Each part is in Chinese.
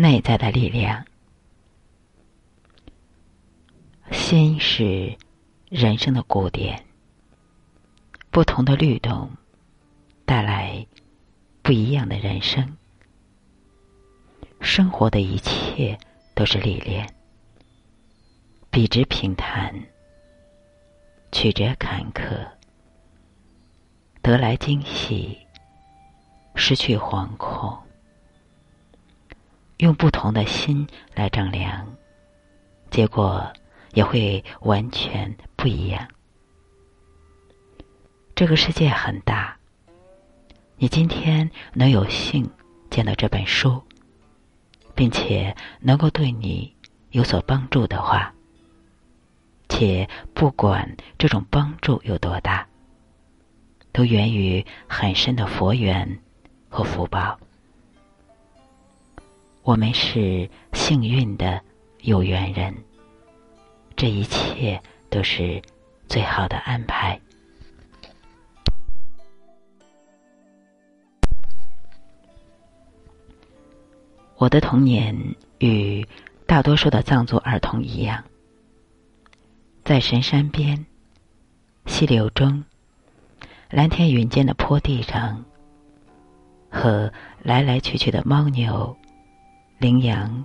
内在的力量。心是人生的鼓点，不同的律动带来不一样的人生。生活的一切都是历练，笔直平坦，曲折坎坷，得来惊喜，失去惶恐。用不同的心来丈量，结果也会完全不一样。这个世界很大，你今天能有幸见到这本书，并且能够对你有所帮助的话，且不管这种帮助有多大，都源于很深的佛缘和福报。我们是幸运的有缘人，这一切都是最好的安排。我的童年与大多数的藏族儿童一样，在神山边、溪流中、蓝天云间的坡地上，和来来去去的牦牛。羚羊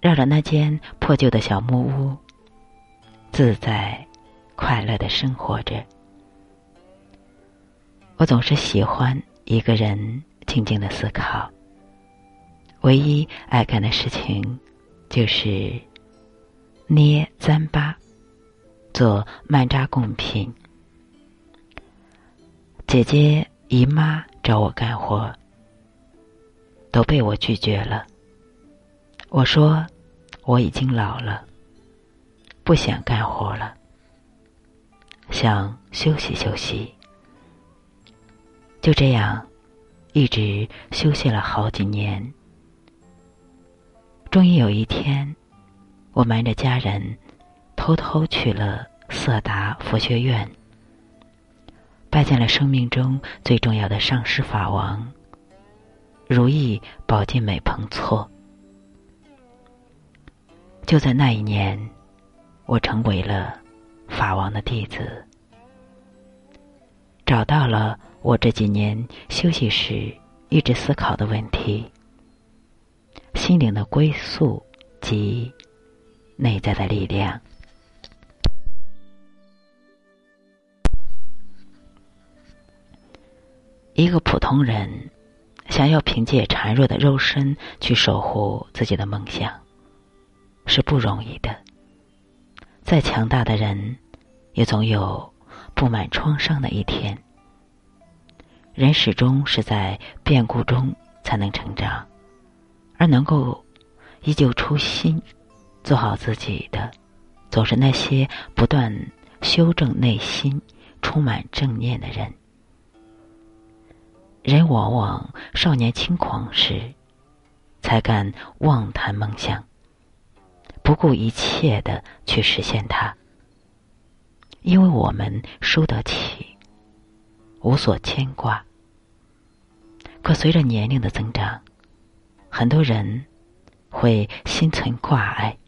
绕着那间破旧的小木屋，自在、快乐的生活着。我总是喜欢一个人静静的思考。唯一爱干的事情，就是捏糌粑、做曼扎贡品。姐姐、姨妈找我干活。都被我拒绝了。我说我已经老了，不想干活了，想休息休息。就这样，一直休息了好几年。终于有一天，我瞒着家人，偷偷去了色达佛学院，拜见了生命中最重要的上师法王。如意宝镜美彭措。就在那一年，我成为了法王的弟子，找到了我这几年休息时一直思考的问题：心灵的归宿及内在的力量。一个普通人。想要凭借孱弱的肉身去守护自己的梦想，是不容易的。再强大的人，也总有布满创伤的一天。人始终是在变故中才能成长，而能够依旧初心，做好自己的，总是那些不断修正内心、充满正念的人。人往往少年轻狂时，才敢妄谈梦想，不顾一切的去实现它。因为我们输得起，无所牵挂。可随着年龄的增长，很多人会心存挂碍。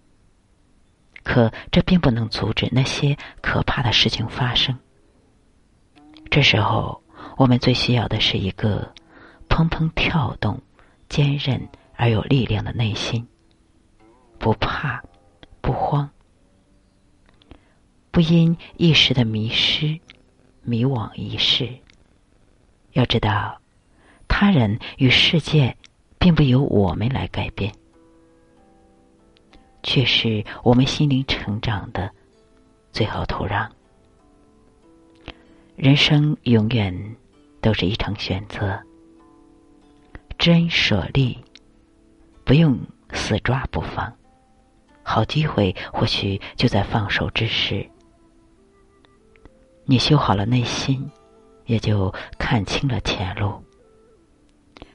可这并不能阻止那些可怕的事情发生。这时候。我们最需要的是一个砰砰跳动、坚韧而有力量的内心，不怕、不慌，不因一时的迷失迷惘一世。要知道，他人与世界并不由我们来改变，却是我们心灵成长的最好土壤。人生永远。都是一场选择，真舍利，不用死抓不放。好机会或许就在放手之时。你修好了内心，也就看清了前路。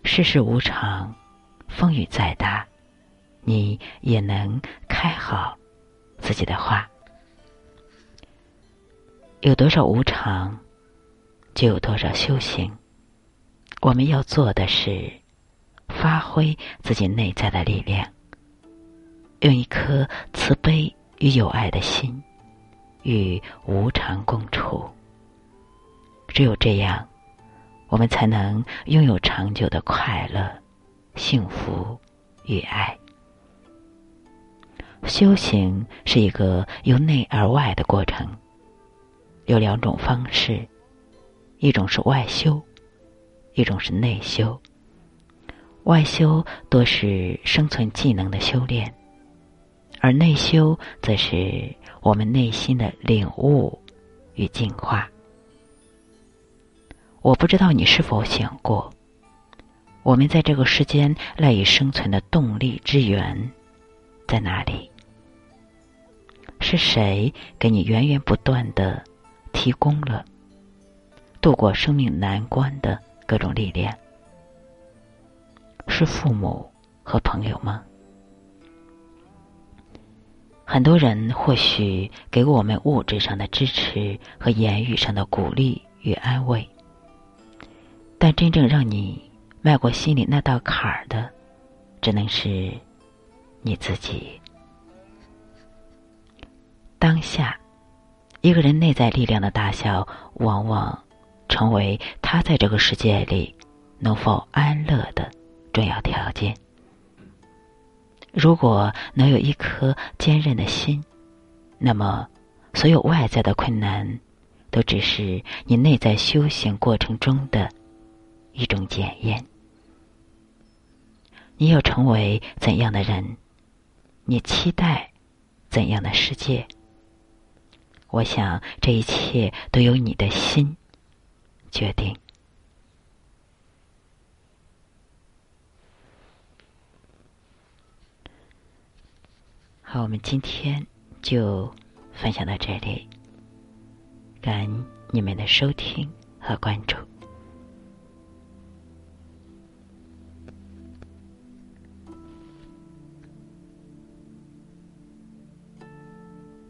世事无常，风雨再大，你也能开好自己的花。有多少无常？就有多少修行。我们要做的是，发挥自己内在的力量，用一颗慈悲与友爱的心，与无常共处。只有这样，我们才能拥有长久的快乐、幸福与爱。修行是一个由内而外的过程，有两种方式：一种是外修，一种是内修。外修多是生存技能的修炼，而内修则是我们内心的领悟与进化。我不知道你是否想过，我们在这个世间赖以生存的动力之源在哪里？是谁给你源源不断的提供了度过生命难关的各种历练？是父母和朋友吗？很多人或许给我们物质上的支持和言语上的鼓励与安慰，但真正让你迈过心里那道坎儿的，只能是你自己。当下，一个人内在力量的大小，往往成为他在这个世界里能否安乐的。重要条件。如果能有一颗坚韧的心，那么所有外在的困难，都只是你内在修行过程中的一种检验。你要成为怎样的人？你期待怎样的世界？我想这一切都由你的心决定。好，我们今天就分享到这里，感恩你们的收听和关注。